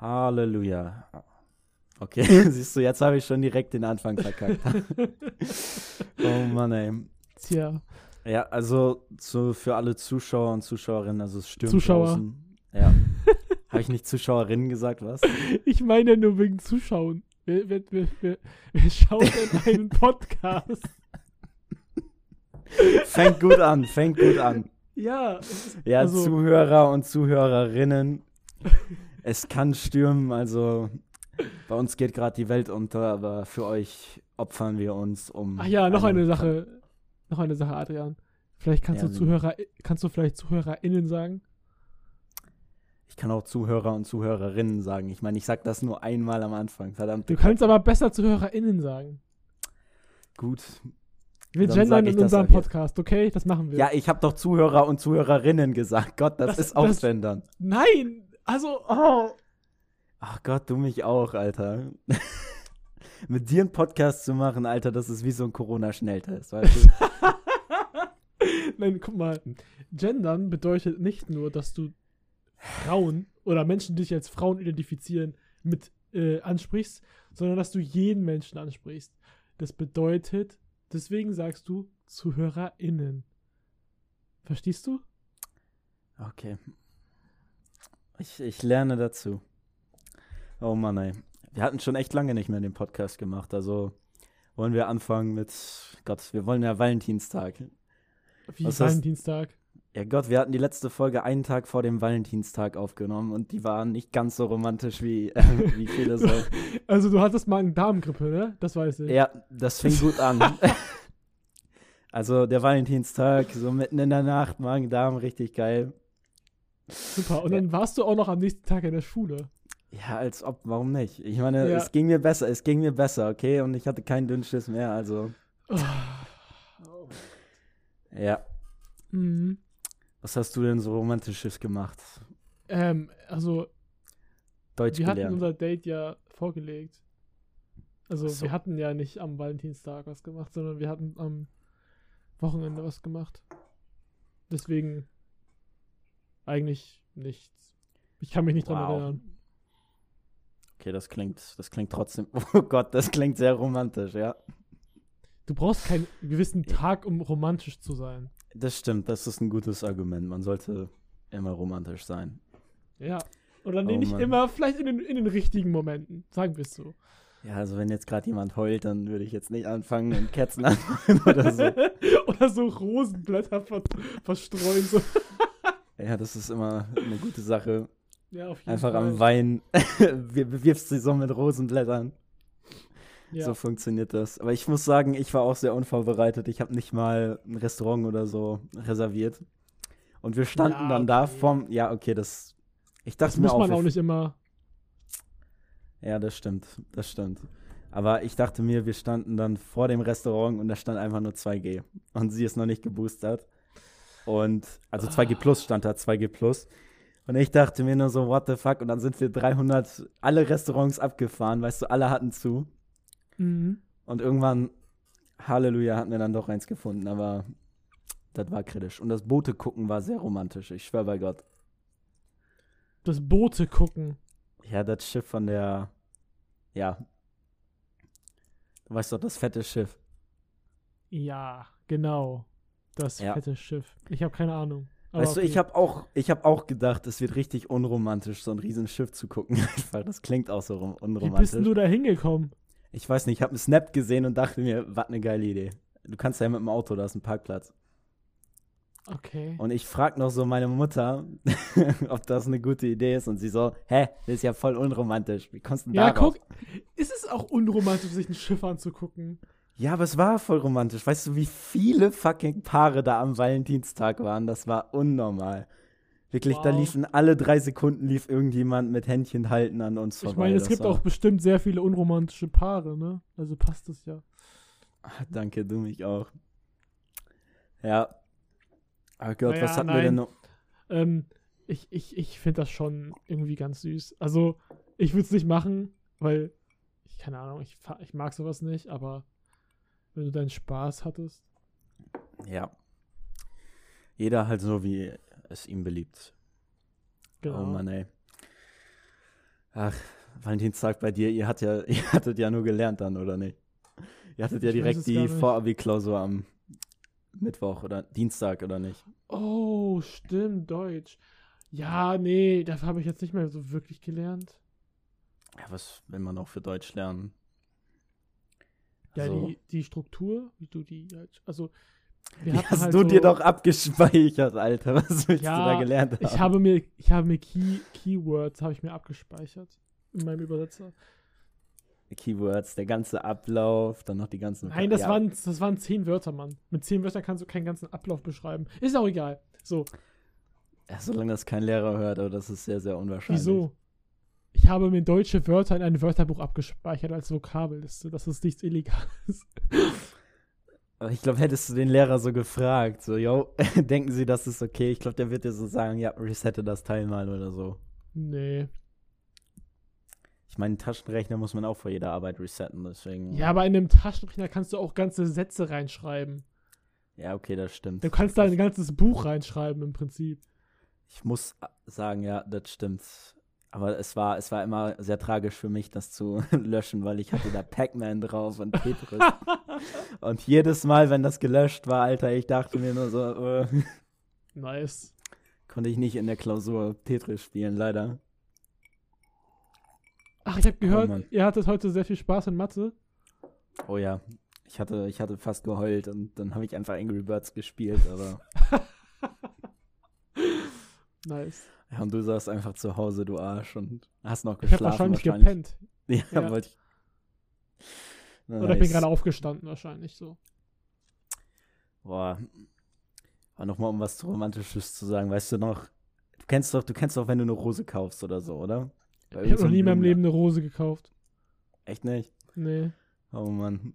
Halleluja. Okay, siehst du, jetzt habe ich schon direkt den Anfang verkackt. oh Mann, ey. Tja. Ja, also zu, für alle Zuschauer und Zuschauerinnen, also es stürmt Zuschauer. draußen. Ja. habe ich nicht Zuschauerinnen gesagt, was? Ich meine nur wegen Zuschauen. Wer, wer, wer, wer, wer schaut denn einen Podcast? Fängt gut an, fängt gut an. Ja. Ja, also, Zuhörer und Zuhörerinnen, es kann stürmen, also bei uns geht gerade die Welt unter, aber für euch opfern wir uns um. Ach ja, noch eine Sache. Noch eine Sache, Adrian. Vielleicht kannst Ja, du Zuhörer, kannst du vielleicht ZuhörerInnen sagen? Ich kann auch Zuhörer und Zuhörerinnen sagen. Ich meine, ich sag das nur einmal am Anfang, verdammt. Du kannst aber besser ZuhörerInnen sagen. Gut. Wir Dann gendern in unserem. Podcast, okay? Das machen wir. Ja, ich habe doch Zuhörer und Zuhörerinnen gesagt. Gott, das, Das- ist auch das- Gendern. Nein! Also, oh. Ach Gott, du mich auch, Alter. Mit dir einen Podcast zu machen, Alter, das ist wie so ein Corona-Schnelltest, weißt du? Nein, guck mal. Gendern bedeutet nicht nur, dass du Frauen oder Menschen, die sich als Frauen identifizieren, mit äh, ansprichst, sondern dass du jeden Menschen ansprichst. Das bedeutet, deswegen sagst du ZuhörerInnen. Verstehst du? Okay. Ich, ich lerne dazu. Oh Mann, ey. Wir hatten schon echt lange nicht mehr den Podcast gemacht. Also wollen wir anfangen mit Gott, wir wollen ja Valentinstag. Wie Was hast- Valentinstag. Ja Gott, wir hatten die letzte Folge einen Tag vor dem Valentinstag aufgenommen und die waren nicht ganz so romantisch wie, äh, wie viele so. Also du hattest Magen-Darm-Grippe, ne? Das weiß ich. Ja, das fing gut an. Also der Valentinstag, so mitten in der Nacht, Magen-Darm, richtig geil. Super. Und dann warst du auch noch am nächsten Tag in der Schule. Ja, als ob, warum nicht? Ich meine, Ja. es ging mir besser, es ging mir besser, okay? Und ich hatte keinen Dünnschiss mehr, also. Oh. Ja. Mhm. Was hast du denn so Romantisches gemacht? Ähm, also Deutsch wir hatten gelernt. unser Date ja vorgelegt. Also so. wir hatten ja nicht am Valentinstag was gemacht, sondern wir hatten am Wochenende was gemacht. Deswegen eigentlich nichts. Ich kann mich nicht dran Wow. erinnern. Okay, das klingt, das klingt trotzdem. Oh Gott, das klingt sehr romantisch, ja. Du brauchst keinen gewissen Tag, um romantisch zu sein. Das stimmt, das ist ein gutes Argument. Man sollte immer romantisch sein. Ja. Oder nee, Oh nicht Mann. immer, vielleicht in den, in den richtigen Momenten. Sagen wir es so. Ja, also wenn jetzt gerade jemand heult, dann würde ich jetzt nicht anfangen und Kerzen anmachen oder so. Oder so Rosenblätter ver verstreuen. So. Ja, das ist immer eine gute Sache. Ja, auf jeden Einfach Fall. am Wein wir- bewirfst sie so mit Rosenblättern. Ja. So funktioniert das. Aber ich muss sagen, ich war auch sehr unvorbereitet. Ich habe nicht mal ein Restaurant oder so reserviert. Und wir standen Ja, dann da okay. vom. Ja, okay, das. Ich dachte das mir muss auch. man wir- auch nicht immer. Ja, das stimmt. Das stimmt. Aber ich dachte mir, wir standen dann vor dem Restaurant und da stand einfach nur 2G. Und sie ist noch nicht geboostert. Und, also 2G Ah. Plus stand da, 2G Plus. Und ich dachte mir nur so, what the fuck? Und dann sind wir 300, alle Restaurants abgefahren, weißt du, alle hatten zu. Mhm. Und irgendwann, Halleluja, hatten wir dann doch eins gefunden, aber das war kritisch. Und das Boote gucken war sehr romantisch, ich schwör bei Gott. Das Boote gucken. Ja, das Schiff von der, ja. Du weißt doch, das fette Schiff. Ja, genau. Das Ja. fette Schiff. Ich habe keine Ahnung. Weißt du, okay. ich habe auch, ich hab auch gedacht, es wird richtig unromantisch, so ein riesen Schiff zu gucken. Einfach, das klingt auch so rom- Wie unromantisch. bist denn du da hingekommen? Ich weiß nicht, ich habe einen Snap gesehen und dachte mir, was eine geile Idee. Du kannst ja mit dem Auto, da ist ein Parkplatz. Okay. Und ich frag noch so meine Mutter, ob das eine gute Idee ist. Und sie so, hä, das ist ja voll unromantisch. Wie kommst du denn Ja, darauf? guck. Ist es auch unromantisch, sich ein Schiff anzugucken? Ja, aber es war voll romantisch. Weißt du, wie viele fucking Paare da am Valentinstag waren? Das war unnormal. Wirklich, da Wow. liefen alle drei Sekunden lief irgendjemand mit Händchen halten an uns vorbei. Ich meine, es Das gibt war- auch bestimmt sehr viele unromantische Paare, ne? Also passt es ja. Ah, danke, du mich auch. Ja. Oh Gott, Naja, was hatten wir nein. denn noch? Ähm, ich ich, ich finde das schon irgendwie ganz süß. Also, ich würde es nicht machen, weil, ich keine Ahnung, ich, ich mag sowas nicht, aber wenn du deinen Spaß hattest. Ja. Jeder halt so, wie es ihm beliebt. Genau. Oh Mann, ey. Ach, Valentinstag bei dir, ihr, hat ja, ihr hattet ja nur gelernt dann, oder nicht? Ihr hattet ja Ich direkt die. Vorabi-Klausur am Mittwoch oder Dienstag, oder nicht? Oh, stimmt, Deutsch. Ja, nee, dafür habe ich jetzt nicht mehr so wirklich gelernt. Ja, was will man auch für Deutsch lernen? Ja, Also, die, die Struktur, wie du die halt, also wir die hatten hast halt du so, dir doch abgespeichert, Alter. Was willst Ja, du da gelernt haben? Ich habe mir, ich habe mir Key, Keywords habe ich mir abgespeichert in meinem Übersetzer. Keywords, der ganze Ablauf, dann noch die ganzen. Nein, das ja, waren, das waren zehn Wörter, Mann. Mit zehn Wörtern kannst du keinen ganzen Ablauf beschreiben. Ist auch egal. So, Ja, solange das kein Lehrer hört, aber das ist sehr, sehr unwahrscheinlich. wieso? Ich habe mir deutsche Wörter in ein Wörterbuch abgespeichert als Vokabelliste. Das ist nichts Illegales. Aber ich glaube, hättest du den Lehrer so gefragt, so, yo, denken Sie, das ist okay? Ich glaube, der wird dir so sagen, ja, resette das Teil mal oder so. Nee. Ich meine, Taschenrechner muss man auch vor jeder Arbeit resetten, deswegen. Ja, aber in einem Taschenrechner kannst du auch ganze Sätze reinschreiben. Ja, okay, das stimmt. Du kannst da ein ganzes Buch reinschreiben im Prinzip. Ich muss sagen, ja, das stimmt. Aber es war, es war immer sehr tragisch für mich, das zu löschen, weil ich hatte da Pac-Man drauf und Tetris. und jedes Mal, wenn das gelöscht war, Alter, ich dachte mir nur so, äh, Nice. konnte ich nicht in der Klausur Tetris spielen, leider. Ach, ich habe gehört, Mann. ihr hattet heute sehr viel Spaß in Mathe. Oh ja, ich hatte, ich hatte fast geheult und dann habe ich einfach Angry Birds gespielt, aber Nice. Ja, und du saßt einfach zu Hause, du Arsch, und hast noch Ich habe geschlafen. wahrscheinlich, gepennt. Ja, Ja. wollte ich. Oder ich bin Nice. gerade aufgestanden, wahrscheinlich so. Boah. Aber nochmal, um was Romantisches zu sagen, weißt du noch, du kennst doch, du kennst doch, wenn du eine Rose kaufst oder so, oder? Bei Ich habe noch nie in meinem Leben eine Rose gekauft. Echt nicht? Nee. Oh Mann.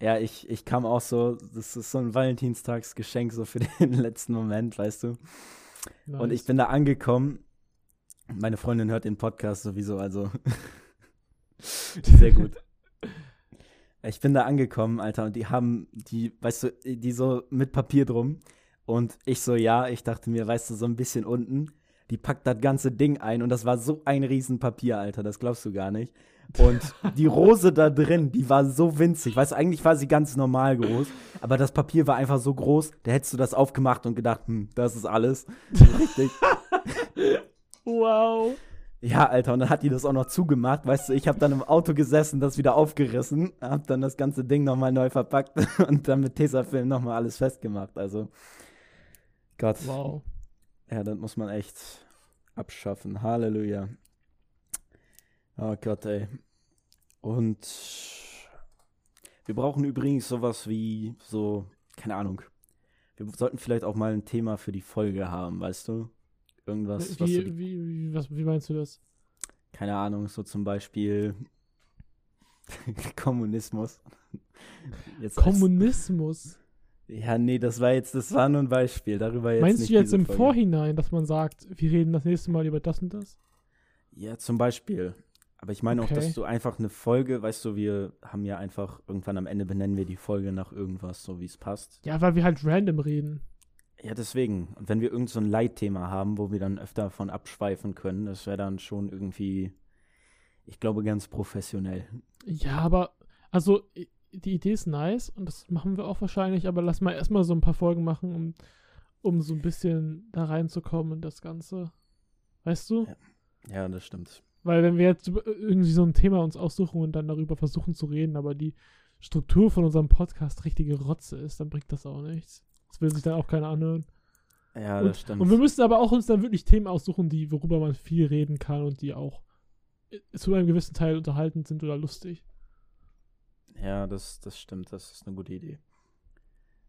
Ja, ich, ich kam auch so, das ist so ein Valentinstagsgeschenk so für den letzten Moment, weißt du? Nice. Und ich bin da angekommen. Meine Freundin hört den Podcast sowieso, also sehr gut. Ich bin da angekommen, Alter, und die haben die, weißt du, die so mit Papier drum. Und ich so, ja, ich dachte mir, weißt du, so ein bisschen unten. Die packt das ganze Ding ein und das war so ein Riesenpapier, Alter, das glaubst du gar nicht. Und die Rose da drin, die war so winzig. Weißt du, eigentlich war sie ganz normal groß, aber das Papier war einfach so groß, da hättest du das aufgemacht und gedacht, hm, das ist alles. Richtig. Wow. Ja, Alter, und dann hat die das auch noch zugemacht. Weißt du, ich habe dann im Auto gesessen, das wieder aufgerissen, hab dann das ganze Ding nochmal neu verpackt und dann mit Tesafilm nochmal alles festgemacht. Also, Gott. Wow. Ja, das muss man echt abschaffen. Halleluja. Oh Gott, ey. Und wir brauchen übrigens sowas wie so, keine Ahnung. Wir sollten vielleicht auch mal ein Thema für die Folge haben, weißt du? Irgendwas, was so die Wie, wie, wie, was, wie meinst du das? keine Ahnung, so zum Beispiel Kommunismus. Jetzt Kommunismus. Ja, nee, das war jetzt, das war nur ein Beispiel. Darüber jetzt Meinst nicht du jetzt im Folge. Vorhinein, dass man sagt, wir reden das nächste Mal über das und das? Ja, zum Beispiel. Aber ich meine auch, Okay. dass du einfach eine Folge, weißt du, wir haben ja einfach irgendwann am Ende benennen wir die Folge nach irgendwas, so wie es passt. Ja, weil wir halt random reden. Ja, deswegen. Und wenn wir irgend so ein Leitthema haben, wo wir dann öfter von abschweifen können, das wäre dann schon irgendwie, ich glaube, ganz professionell. Ja, aber, also, die Idee ist nice und das machen wir auch wahrscheinlich, aber lass mal erstmal so ein paar Folgen machen, um, um so ein bisschen da reinzukommen in das Ganze. Weißt du? Ja. Ja, das stimmt. Weil wenn wir jetzt irgendwie so ein Thema uns aussuchen und dann darüber versuchen zu reden, aber die Struktur von unserem Podcast richtige Rotze ist, dann bringt das auch nichts. Das will sich dann auch keiner anhören. Ja, und, das stimmt. und wir müssen aber auch uns dann wirklich Themen aussuchen, die, worüber man viel reden kann und die auch äh, zu einem gewissen Teil unterhaltend sind oder lustig. Ja, das, das stimmt, das ist eine gute Idee.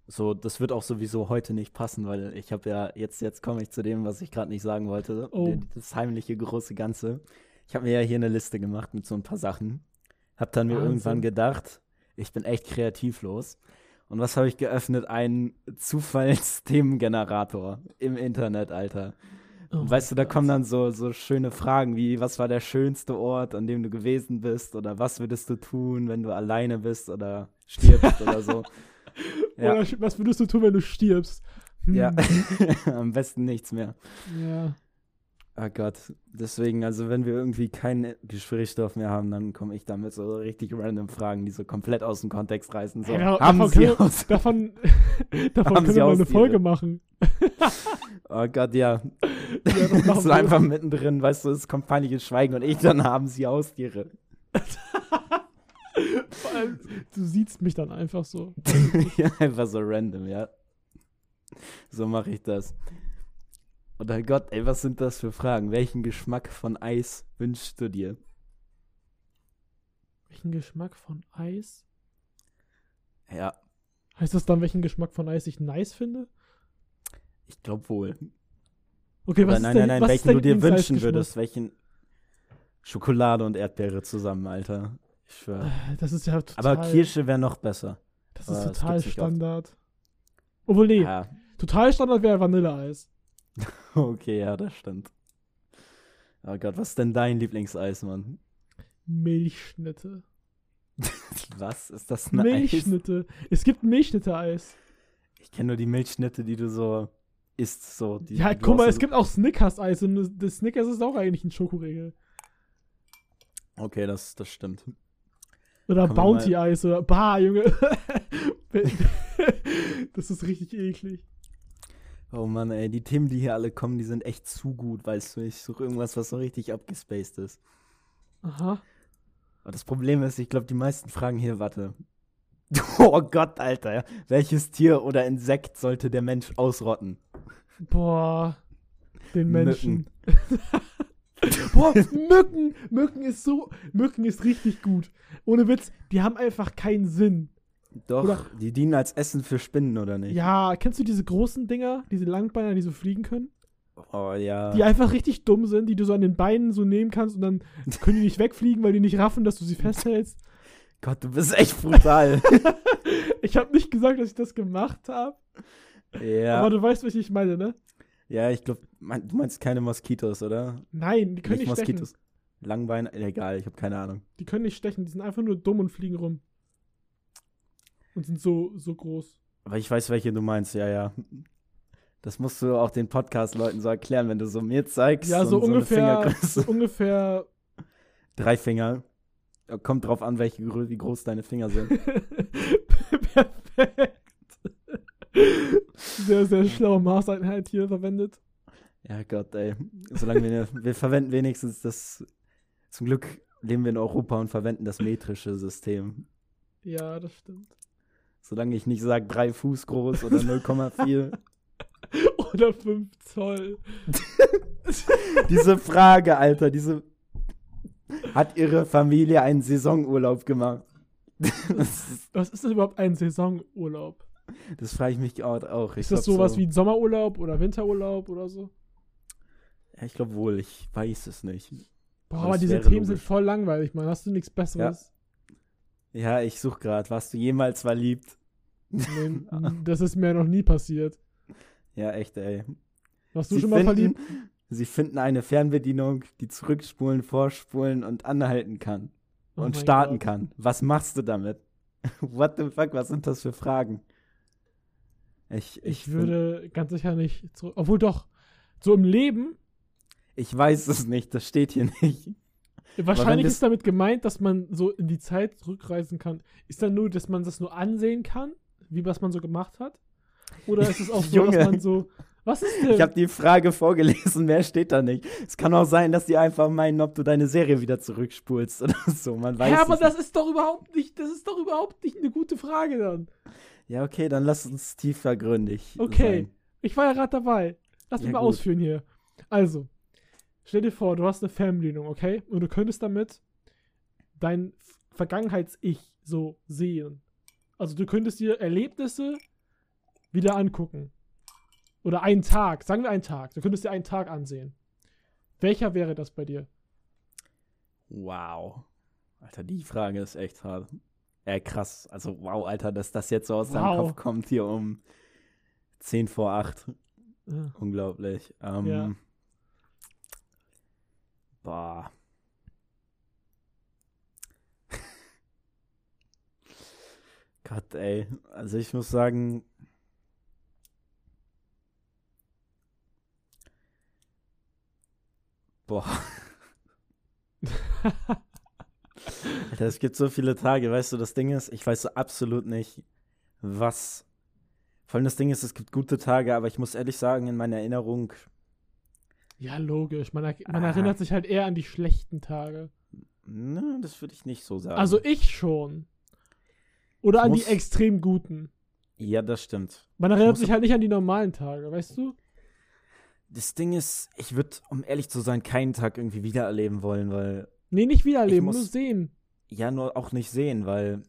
So, das wird auch sowieso heute nicht passen, weil ich habe ja, jetzt, jetzt komme ich zu dem, was ich gerade nicht sagen wollte. Oh. Das heimliche große Ganze. Ich habe mir ja hier eine Liste gemacht mit so ein paar Sachen. Hab dann mir Wahnsinn. irgendwann gedacht, ich bin echt kreativlos. Und was habe ich geöffnet? Einen Zufallsthemengenerator im Internet, Alter. Oh weißt du, da Gott. kommen dann so, so schöne Fragen wie, was war der schönste Ort, an dem du gewesen bist? Oder was würdest du tun, wenn du alleine bist oder stirbst oder so? Ja, Oder was würdest du tun, wenn du stirbst? Hm, ja. am besten nichts mehr. ja. Oh Gott. Deswegen, also wenn wir irgendwie keinen Gesprächsstoff mehr haben, dann komme ich damit so richtig random Fragen, die so komplett aus dem Kontext reißen. So, da- haben davon Sie können wir- aus Davon, davon können wir mal eine? Folge machen. Oh Gott, ja. Ja, so einfach mittendrin, weißt du, es kommt peinliches Schweigen und ich dann haben sie Haustiere. Vor allem, du siehst mich dann einfach so. ja, einfach so random, ja. So mache ich das. Oder Gott, ey, was sind das für Fragen? Welchen Geschmack von Eis wünschst du dir? Welchen Geschmack von Eis? Ja, Heißt das dann, welchen Geschmack von Eis ich nice finde? Ich glaube wohl. Okay, Oder was nein, ist denn, nein, nein, welchen du dir wünschen würdest. Welchen Schokolade und Erdbeere zusammen, Alter. Ich schwör. Äh, Das ist ja total. Aber Kirsche wäre noch besser. Das aber ist das total oft. Standard. Obwohl, nee, Ja, total Standard wäre Vanilleeis. okay, ja, das stimmt. Oh Gott, was ist denn dein Lieblingseis, Mann? Milchschnitte. Was? Ist das ein Eis? Milchschnitte. Es gibt Milchschnitte-Eis. Ich kenne nur die Milchschnitte, die du so isst, so. Die, Ja, die guck mal, es gibt auch Snickers-Eis und das- Snickers ist auch eigentlich ein Schokoriegel. Okay, das, das stimmt. Oder Bounty-Eis oder Bah, Junge. das ist richtig eklig. Oh Mann, ey, die Themen, die hier alle kommen, die sind echt zu gut, weißt du. Ich suche irgendwas, was so richtig abgespaced ist. Aha. Aber das Problem ist, ich glaube, die meisten fragen hier, warte. Oh Gott, Alter. Welches Tier oder Insekt sollte der Mensch ausrotten? Boah. Den Menschen. Mücken. Boah, Mücken. Mücken ist so. Mücken ist richtig gut. Ohne Witz, die haben einfach keinen Sinn. Doch, Oder- die dienen als Essen für Spinnen, oder nicht? Ja, kennst du diese großen Dinger, diese Langbeiner, die so fliegen können? Oh ja. Die einfach richtig dumm sind, die du so an den Beinen so nehmen kannst und dann können die nicht wegfliegen, weil die nicht raffen, dass du sie festhältst. Gott, du bist echt brutal. Ich habe nicht gesagt, dass ich das gemacht habe, ja. aber du weißt, was ich meine, ne? Ja, ich glaube, mein, du meinst keine Moskitos, oder? Nein, die können nicht, stechen. Langbein, egal, ich habe keine Ahnung. Die können nicht stechen, die sind einfach nur dumm und fliegen rum. Und sind so, so groß. Aber ich weiß, welche du meinst, ja, ja. Das musst du auch den Podcast-Leuten so erklären, wenn du so mir zeigst. Ja, so ungefähr, so ungefähr. Drei Finger. Kommt drauf an, welche, wie groß deine Finger sind. Perfekt. Sehr, sehr schlaue Maßeinheit hier verwendet. Ja, Gott, ey. Solange wir, wir verwenden wenigstens das. Zum Glück leben wir in Europa und verwenden das metrische System. Ja, das stimmt. Solange ich nicht sage, drei Fuß groß oder 0,4. Oder 5 Zoll. diese Frage, Alter, diese. Hat ihre Familie einen Saisonurlaub gemacht? Was ist das überhaupt ein Saisonurlaub? Das frage ich mich auch. auch. Ich Ist das sowas so, wie ein Sommerurlaub oder Winterurlaub oder so? Ja, ich glaube wohl, ich weiß es nicht. Boah, Aber diese Themen sind logisch. voll langweilig, Mann. Hast du nichts Besseres? Ja, ich suche gerade. Warst du jemals verliebt? Nee, das ist mir noch nie passiert. Ja, echt, ey. Warst du Sie schon mal finden, verliebt? Sie finden eine Fernbedienung, die zurückspulen, vorspulen und anhalten kann. Oh und starten Gott. kann. Was machst du damit? What the fuck, was sind das für Fragen? Ich, ich, Ich würde ganz sicher nicht zurück. Obwohl doch, so im Leben, ich weiß es nicht, das steht hier nicht. wahrscheinlich ist damit gemeint, dass man so in die Zeit zurückreisen kann. Ist dann nur, dass man das nur ansehen kann, wie was man so gemacht hat? Oder ist es auch so, dass man so. Was ist denn? Ich habe die Frage vorgelesen, mehr steht da nicht. Es kann auch sein, dass die einfach meinen, ob du deine Serie wieder zurückspulst oder so. Man weiß ja, aber es das ist doch überhaupt nicht, das ist doch überhaupt nicht eine gute Frage dann. Ja, okay, dann lass uns tiefergründig Okay. sein. Ich war ja gerade dabei. Lass mich Ja, mal gut. ausführen hier. Also, stell dir vor, du hast eine Fernbedienung, okay? Und du könntest damit dein Vergangenheits-Ich so sehen. Also, du könntest dir Erlebnisse wieder angucken. Oder einen Tag, sagen wir einen Tag. Du könntest dir einen Tag ansehen. Welcher wäre das bei dir? Wow. Alter, die Frage ist echt hart. Äh, krass. Also, wow, Alter, dass das jetzt so aus deinem Wow. Kopf kommt hier um 10 vor 8. Äh, Unglaublich. Ähm, Ja. Boah. Gott, ey. Also ich muss sagen. Boah. Es gibt so viele Tage, weißt du, das Ding ist, ich weiß so absolut nicht, was. Vor allem das Ding ist, es gibt gute Tage, aber ich muss ehrlich sagen, in meiner Erinnerung. Ja, logisch. Man, er man Ah. erinnert sich halt eher an die schlechten Tage. Ne, das würde ich nicht so sagen. Also ich schon. Oder Ich an die extrem guten. Ja, das stimmt. Man erinnert sich halt nicht an die normalen Tage, weißt du? Das Ding ist, ich würde, um ehrlich zu sein, keinen Tag irgendwie wiedererleben wollen, weil. Nee, nicht wiedererleben, muss- nur sehen. Ja, nur auch nicht sehen, weil.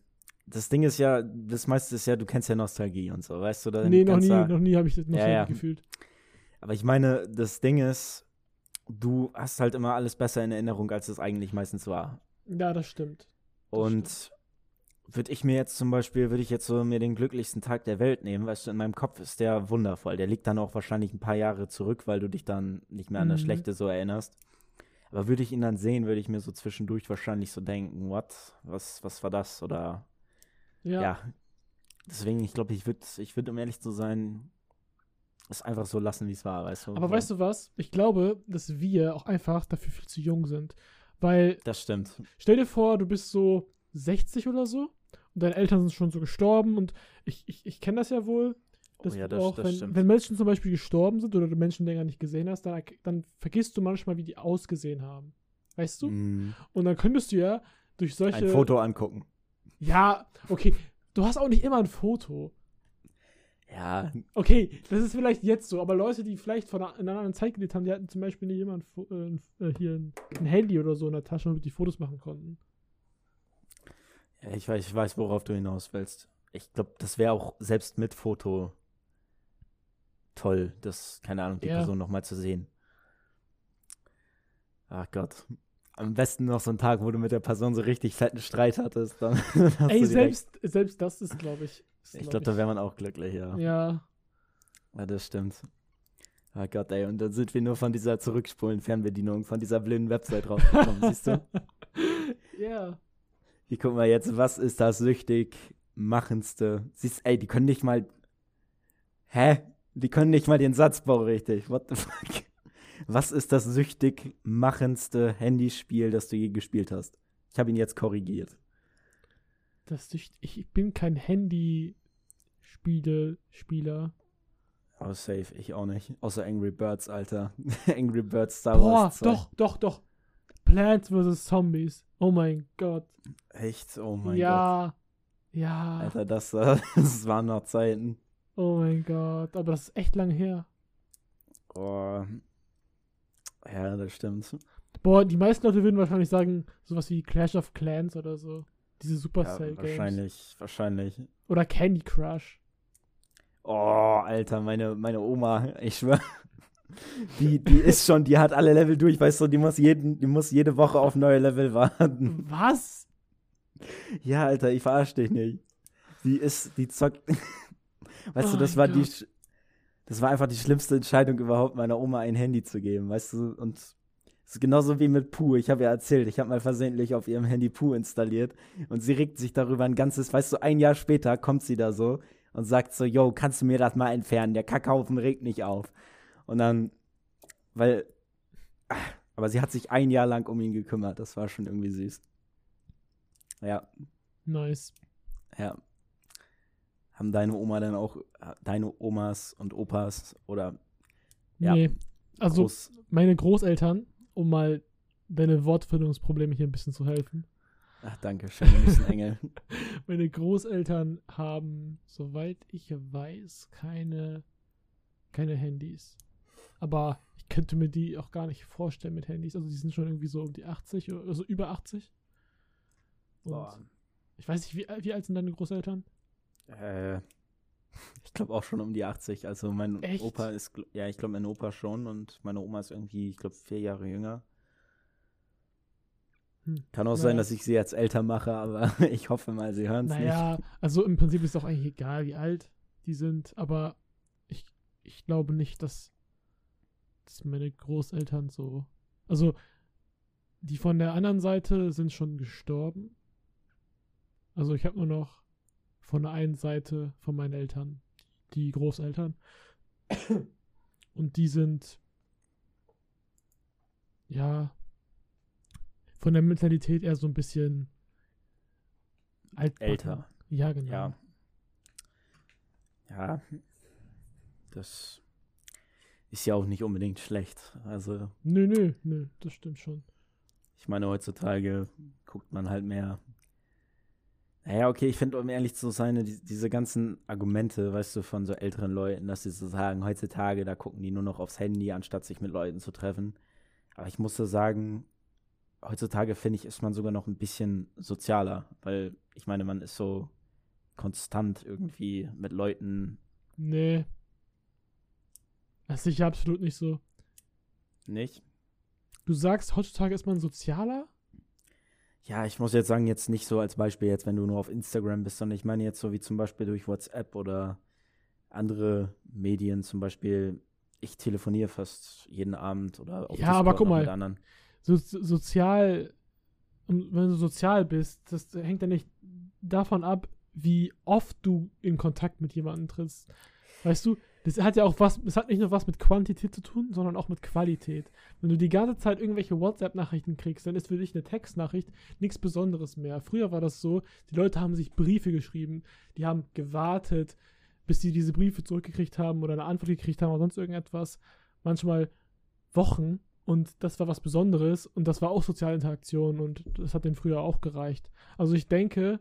Das Ding ist ja, das meiste ist ja, du kennst ja Nostalgie und so, weißt du? Dann Nee, noch nie, noch nie habe ich das noch Ja, so ja. gefühlt. Aber ich meine, das Ding ist, du hast halt immer alles besser in Erinnerung, als es eigentlich meistens war. Ja, das stimmt. Und würde ich mir jetzt zum Beispiel, würde ich jetzt so mir den glücklichsten Tag der Welt nehmen, weißt du, in meinem Kopf ist der wundervoll. Der liegt dann auch wahrscheinlich ein paar Jahre zurück, weil du dich dann nicht mehr an das Mhm. Schlechte so erinnerst. Aber würde ich ihn dann sehen, würde ich mir so zwischendurch wahrscheinlich so denken, what? Was, was war das? Oder Ja. ja. Deswegen, ich glaube, ich würde, ich würde, um ehrlich zu sein, es einfach so lassen, wie es war, weißt du? Aber weißt du was? Ich glaube, dass wir auch einfach dafür viel zu jung sind. Weil, Das stimmt. stell dir vor, du bist so 60 oder so und deine Eltern sind schon so gestorben und ich, ich, ich kenne das ja wohl. Dass oh ja, das, auch, das wenn, stimmt. wenn Menschen zum Beispiel gestorben sind oder du Menschen länger nicht gesehen hast, dann, dann vergisst du manchmal, wie die ausgesehen haben. Weißt du? Mm. Und dann könntest du ja durch solche. Ein Foto angucken. Ja, okay. Du hast auch nicht immer ein Foto. Ja, Okay, das ist vielleicht jetzt so, aber Leute, die vielleicht von einer, in einer anderen Zeit gelebt haben, die hatten zum Beispiel nicht immer ein, äh, ein, äh, hier ein, ein Handy oder so in der Tasche, damit die Fotos machen konnten. ja ich, weiß, ich weiß, worauf du hinaus willst. Ich glaube, das wäre auch selbst mit Foto toll, das, keine Ahnung, die Ja. Person nochmal zu sehen. Ach Gott. Am besten noch so ein Tag, wo du mit der Person so richtig fetten Streit hattest. Dann Ey, selbst, selbst das ist, glaube ich. ist, Ich glaub glaube, da wäre man auch glücklich, ja. Ja. Ja, das stimmt. Ah Gott, ey, und dann sind wir nur von dieser Zurückspulen-Fernbedienung, von dieser blinden Website draufgekommen, siehst du? Ja. Hier, guck mal jetzt, was ist das süchtig machendste? Siehst, ey, die können nicht mal. Hä? Die können nicht mal den Satzbau richtig. What the fuck? Was ist das süchtig machendste Handyspiel, das du je gespielt hast? Ich habe ihn jetzt korrigiert. Das ich, bin kein Handy-Spiele-Spieler. Oh, safe, ich auch nicht. Außer Angry Birds, Alter. Angry Birds Star Boah, Wars 2. doch, doch, doch. Plants vs. Zombies. Oh mein Gott. Echt? Oh mein Gott. ja. Ja. Alter, das, das waren noch Zeiten. Oh mein Gott. Aber das ist echt lange her. Oh. Ja, das stimmt. Boah, die meisten Leute würden wahrscheinlich sagen, sowas wie Clash of Clans oder so. Diese Ja, Supercell Games. wahrscheinlich, wahrscheinlich. Oder Candy Crush. Oh, Alter, meine, meine Oma, ich schwör. Die, die ist schon, die hat alle Level durch, weißt du, die muss, jeden, die muss jede Woche auf neue Level warten. Was? Ja, Alter, ich verarsche dich nicht. Die ist, die zockt. Weißt Oh du, das war die, Gott. sch- das war einfach die schlimmste Entscheidung überhaupt, meiner Oma ein Handy zu geben, weißt du, und es ist genauso wie mit Pooh. Ich habe ja erzählt, ich habe mal versehentlich auf ihrem Handy Pooh installiert und sie regt sich darüber ein ganzes, weißt du, ein Jahr später kommt sie da so und sagt so, yo, kannst du mir das mal entfernen? Der Kackhaufen regt nicht auf. Und dann, weil, aber sie hat sich ein Jahr lang um ihn gekümmert, das war schon irgendwie süß. Ja, Nice. ja. Haben deine Oma dann auch, deine Omas und Opas oder Ja. Nee. Also, groß, meine Großeltern, um mal deine Wortfindungsprobleme hier ein bisschen zu helfen. ach danke schön, ein Engel. Meine Großeltern haben, soweit ich weiß, keine, keine Handys. Aber ich könnte mir die auch gar nicht vorstellen mit Handys. Also die sind schon irgendwie so um die 80 oder also über 80. Und Boah. ich weiß nicht, wie, wie alt sind deine Großeltern? Äh, ich glaube auch schon um die 80. Also mein Echt? Opa ist, ja, ich glaube mein Opa schon und meine Oma ist irgendwie, ich glaube, vier Jahre jünger. Hm. Kann auch Naja. sein, dass ich sie jetzt älter mache, aber ich hoffe mal, sie hören es Naja, also im Prinzip ist auch eigentlich egal, wie alt die sind, aber ich, ich glaube nicht, dass, dass meine Großeltern so. Also, die von der anderen Seite sind schon gestorben. Also, ich habe nur noch von der einen Seite von meinen Eltern die Großeltern. Und die sind ja, von der Mentalität eher so ein bisschen altbacken. Älter. Ja, genau. Ja. Ja. Das ist ja auch nicht unbedingt schlecht. Also, Nö, nö, nö, das stimmt schon. ich meine, heutzutage guckt man halt mehr. Naja, okay, ich finde, um ehrlich zu sein, die, diese ganzen Argumente, weißt du, von so älteren Leuten, dass sie so sagen, heutzutage, da gucken die nur noch aufs Handy, anstatt sich mit Leuten zu treffen. Aber ich muss so sagen, heutzutage finde ich, ist man sogar noch ein bisschen sozialer, weil ich meine, man ist so konstant irgendwie mit Leuten Nee. Das sehe ich absolut nicht so. nicht. Du sagst, heutzutage ist man sozialer? Ja, ich muss jetzt sagen, jetzt nicht so als Beispiel, jetzt wenn du nur auf Instagram bist, sondern ich meine jetzt so wie zum Beispiel durch WhatsApp oder andere Medien, zum Beispiel, ich telefoniere fast jeden Abend oder auf Ja, aber Discord guck noch mal. mit anderen. So, so- sozial, und wenn du sozial bist, das hängt ja nicht davon ab, wie oft du in Kontakt mit jemandem trittst. Weißt du, das hat ja auch was, das hat nicht nur was mit Quantität zu tun, sondern auch mit Qualität. Wenn du die ganze Zeit irgendwelche WhatsApp-Nachrichten kriegst, dann ist für dich eine Textnachricht nichts Besonderes mehr. Früher war das so, die Leute haben sich Briefe geschrieben, die haben gewartet, bis sie diese Briefe zurückgekriegt haben oder eine Antwort gekriegt haben oder sonst irgendetwas. Manchmal Wochen und das war was Besonderes und das war auch soziale Interaktion und das hat denen früher auch gereicht. Also ich denke,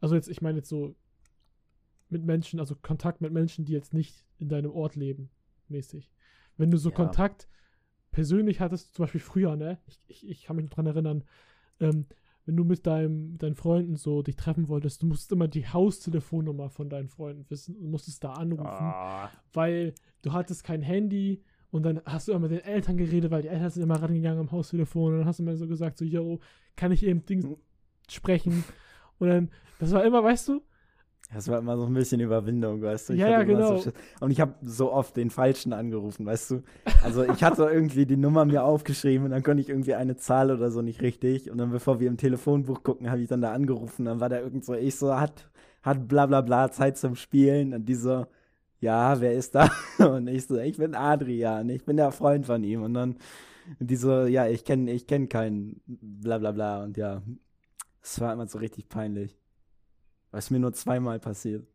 also jetzt, ich meine jetzt so mit Menschen, also Kontakt mit Menschen, die jetzt nicht in deinem Ort leben, mäßig. Wenn du so Ja. Kontakt persönlich hattest, zum Beispiel früher, ne? Ich, ich, ich kann mich noch dran erinnern, ähm, wenn du mit deinem, deinen Freunden so dich treffen wolltest, du musstest immer die Haustelefonnummer von deinen Freunden wissen und musstest da anrufen Ah, weil du hattest kein Handy und dann hast du immer mit den Eltern geredet, weil die Eltern sind immer rangegangen am Haustelefon und dann hast du immer so gesagt, so, yo, kann ich eben Ding sprechen? Und dann, das war immer, weißt du, das war immer so ein bisschen Überwindung, weißt du. Ich Ja, ja, so genau. Schiss. und ich habe so oft den Falschen angerufen, weißt du. Also ich hatte irgendwie die Nummer mir aufgeschrieben und dann konnte ich irgendwie eine Zahl oder so nicht richtig. Und dann, bevor wir im Telefonbuch gucken, habe ich dann da angerufen. Dann war da irgend so, ich so, hat, hat bla bla bla Zeit zum Spielen. Und die so, ja, wer ist da? Und ich so, ich bin Adrian, ich bin der Freund von ihm. Und dann die so, ja, ich kenne ich kenn keinen bla bla bla. Und ja, es war immer so richtig peinlich. Was mir nur zweimal passiert.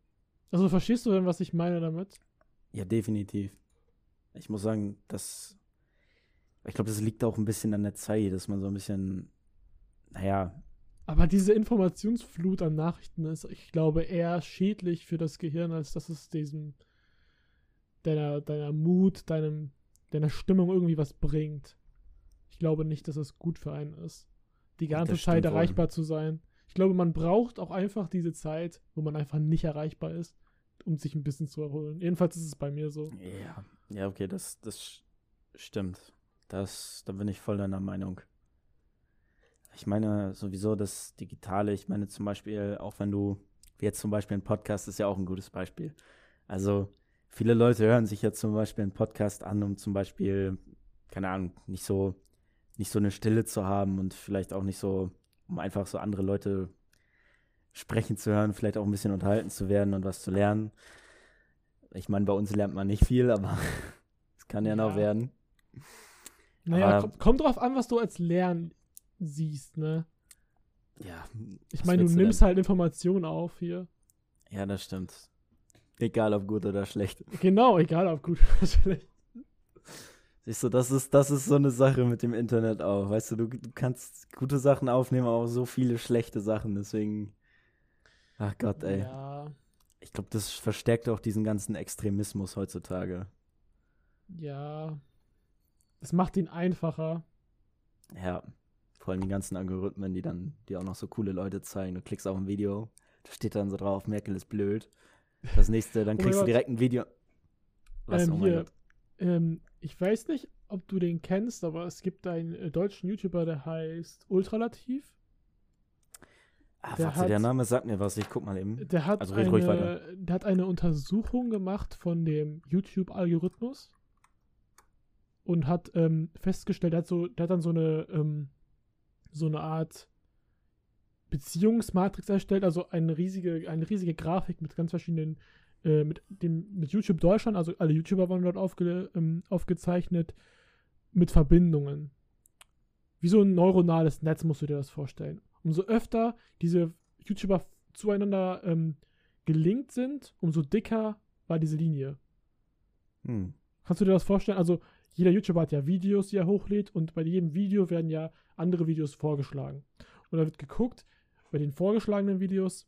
also verstehst du denn, was ich meine damit? Ja, definitiv. Ich muss sagen, das. Ich glaube, das liegt auch ein bisschen an der Zeit, dass man so ein bisschen. Naja, Aber diese Informationsflut an Nachrichten ist, ich glaube, eher schädlich für das Gehirn, als dass es diesem deiner, deiner Mut, deinem, deiner Stimmung irgendwie was bringt. Ich glaube nicht, dass es gut für einen ist, die ganze Zeit erreichbar zu sein. Ich glaube, man braucht auch einfach diese Zeit, wo man einfach nicht erreichbar ist, um sich ein bisschen zu erholen. Jedenfalls ist es bei mir so. ja. Ja, okay, das, das stimmt. Das, da bin ich voll deiner Meinung. Ich meine sowieso das Digitale, ich meine zum Beispiel, auch wenn du, wie jetzt zum Beispiel ein Podcast ist ja auch ein gutes Beispiel. Also, viele Leute hören sich jetzt zum Beispiel einen Podcast an, um zum Beispiel, keine Ahnung, nicht so, nicht so eine Stille zu haben und vielleicht auch nicht so, um einfach so andere Leute sprechen zu hören, vielleicht auch ein bisschen unterhalten zu werden und was zu lernen. Ich meine, bei uns lernt man nicht viel, aber es kann ja, noch Ja. werden. Naja, kommt, kommt drauf an, was du als Lernen siehst, ne? Ja, Ich meine, du nimmst denn? halt Informationen auf hier. Ja, das stimmt. Egal ob gut oder schlecht. Genau, egal ob gut oder schlecht. Siehst du, das ist, das ist so eine Sache mit dem Internet auch. Weißt du, du, du kannst gute Sachen aufnehmen, aber auch so viele schlechte Sachen. Deswegen. Ach Gott, ey. Ja, Ich glaube, das verstärkt auch diesen ganzen Extremismus heutzutage. ja. Es macht ihn einfacher. Ja. Vor allem die ganzen Algorithmen, die dann, die auch noch so coole Leute zeigen. Du klickst auf ein Video, da steht dann so drauf, Merkel ist blöd. Das nächste, dann Oh kriegst du Gott. direkt ein Video. Was? Ähm, oh mein hier. Gott. Ähm, ich weiß nicht, ob du den kennst, aber es gibt einen äh, deutschen YouTuber, der heißt Ultralativ. Ah, der warte, hat- der Name sagt mir was. Ich guck mal eben. Der hat, Also red ruhig eine, der hat eine Untersuchung gemacht von dem YouTube-Algorithmus und hat ähm, festgestellt, der hat, so, der hat dann so eine, ähm, so eine Art Beziehungsmatrix erstellt, also eine riesige, eine riesige Grafik mit ganz verschiedenen, äh, mit dem, mit YouTube Deutschland, also alle YouTuber waren dort aufge, ähm, aufgezeichnet, mit Verbindungen. wie so ein neuronales Netz, musst du dir das vorstellen. Umso öfter diese YouTuber zueinander ähm, gelinkt sind, umso dicker war diese Linie. Hm. Kannst du dir das vorstellen? Also, jeder YouTuber hat ja Videos, die er hochlädt, und bei jedem Video werden ja andere Videos vorgeschlagen. Und da wird geguckt, bei den vorgeschlagenen Videos,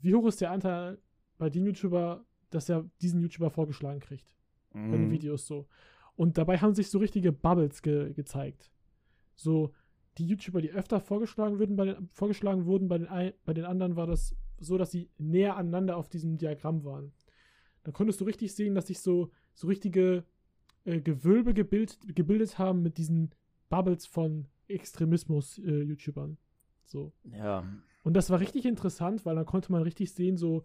wie hoch ist der Anteil bei dem YouTuber, dass er diesen YouTuber vorgeschlagen kriegt. Bei den Mhm. Videos so. Und dabei haben sich so richtige Bubbles ge gezeigt. So, die YouTuber, die öfter vorgeschlagen, würden bei den, vorgeschlagen wurden, bei den, bei den anderen war das so, dass sie näher aneinander auf diesem Diagramm waren. Da konntest du richtig sehen, dass sich so, so richtige äh, Gewölbe gebild, gebildet haben mit diesen Bubbles von Extremismus-YouTubern. so. Ja. Und das war richtig interessant, weil da konnte man richtig sehen, so,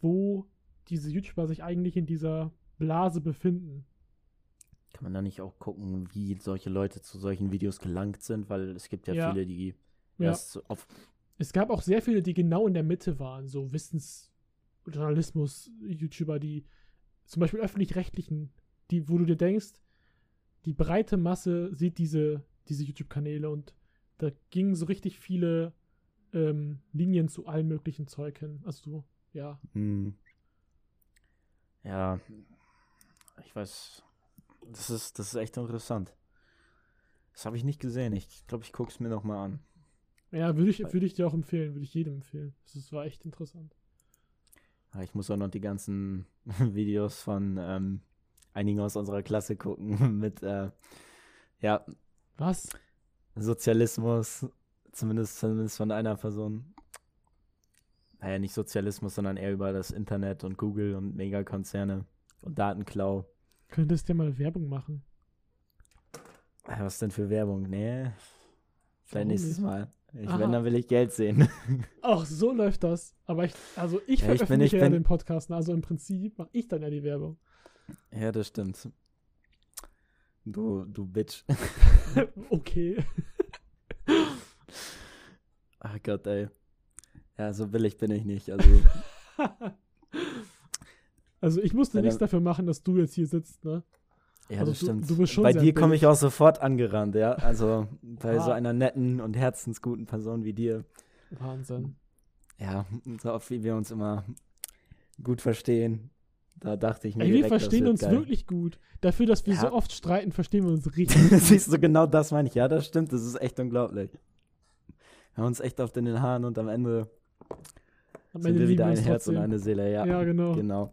wo diese YouTuber sich eigentlich in dieser Blase befinden. Kann man da nicht auch gucken, wie solche Leute zu solchen Videos gelangt sind? Weil es gibt ja, Ja. viele, die Ja. erst auf. Es gab auch sehr viele, die genau in der Mitte waren, so Wissensjournalismus-YouTuber, die zum Beispiel öffentlich-rechtlichen, die, wo du dir denkst, die breite Masse sieht diese, diese YouTube-Kanäle und da gingen so richtig viele ähm, Linien zu allen möglichen Zeug hin. Also, so, ja. Hm. Ja. Ich weiß. Das ist, das ist echt interessant. Das habe ich nicht gesehen. Ich glaube, ich gucke es mir noch mal an. Ja, würde ich, würde ich dir auch empfehlen, würde ich jedem empfehlen. Das war echt interessant. Aber ich muss auch noch die ganzen Videos von ähm, einigen aus unserer Klasse gucken mit äh, ja, Was? Sozialismus, zumindest, zumindest von einer Person. Naja, nicht Sozialismus, sondern eher über das Internet und Google und Megakonzerne und Datenklau. Könntest dir mal Werbung machen? Was denn für Werbung? Nee. Vielleicht Warum nächstes? Mal. Ich, Aha. wenn, dann will ich Geld sehen. Ach, so läuft das. Aber ich, also ich Ja, ich bin- veröffentliche ich bin- den Podcast, ne? also im Prinzip mache ich dann ja die Werbung. ja, das stimmt. Du, du Bitch. okay. Ach Gott, ey. Ja, so billig bin ich nicht. Also, also ich musste nichts dafür machen, dass du jetzt hier sitzt, ne? ja, Also das du- stimmt. du Bei dir komme ich auch sofort angerannt, ja. Also bei so Ah. einer netten und herzensguten Person wie dir. Wahnsinn. Ja, so oft wie wir uns immer gut verstehen. Da dachte ich mir. Ey, wir direkt, verstehen uns geil. wirklich gut. Dafür, dass wir Ja. so oft streiten, verstehen wir uns richtig. Siehst du, genau das meine ich. Ja, das stimmt. Das ist echt unglaublich. Wir haben uns echt oft in den Haaren und am Ende sind wir wieder ein Herz und trotzdem. eine Seele. Ja, Ja, genau. genau.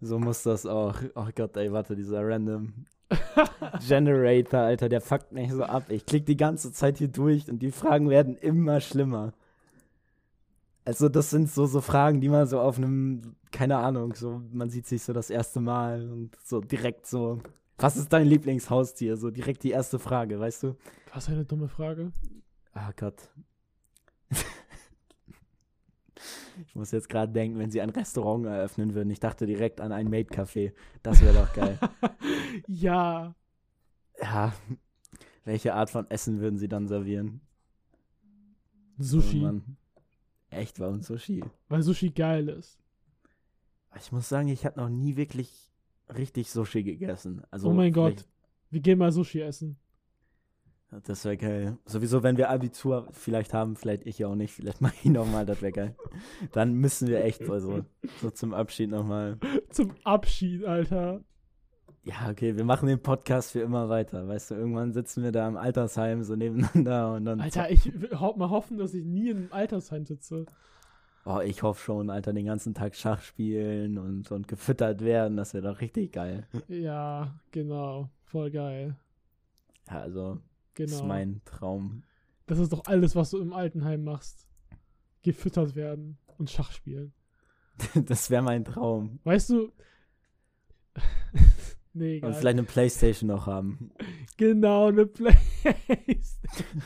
So muss das auch. Oh Gott, ey, warte, dieser random Generator, Alter, der fuckt mich so ab. Ich klick die ganze Zeit hier durch und die Fragen werden immer schlimmer. Also, das sind so, so Fragen, die man so auf einem, keine Ahnung, so, man sieht sich so das erste Mal und so direkt so. Was ist dein Lieblingshaustier? So direkt die erste Frage, weißt du? Was eine dumme Frage. Ah Gott. Ich muss jetzt gerade denken, wenn sie ein Restaurant eröffnen würden. Ich dachte direkt an ein Maid-Café. Das wäre doch geil. ja. Ja. Welche Art von Essen würden sie dann servieren? Sushi. Oh. Echt, warum Sushi? weil Sushi geil ist. Ich muss sagen, ich habe noch nie wirklich richtig Sushi gegessen. Also oh mein Gott. Wir gehen mal Sushi essen. Das wäre geil. Sowieso, wenn wir Abitur vielleicht haben, vielleicht ich ja auch nicht, vielleicht mache ich nochmal, das wäre geil. Dann müssen wir echt, also so zum Abschied nochmal. Zum Abschied, Alter. Ja, okay, wir machen den Podcast für immer weiter. Weißt du, irgendwann sitzen wir da im Altersheim so nebeneinander und dann. Alter, ich will ho mal hoffen, dass ich nie im Altersheim sitze. Oh, ich hoffe schon, Alter, den ganzen Tag Schach spielen und, und gefüttert werden. Das wäre doch richtig geil. Ja, genau. Voll geil. Ja, also, das Genau. ist mein Traum. Das ist doch alles, was du im Altenheim machst. Gefüttert werden und Schach spielen. das wäre mein Traum. Weißt du? nee, egal. Und vielleicht eine Playstation noch haben. genau, eine Playstation.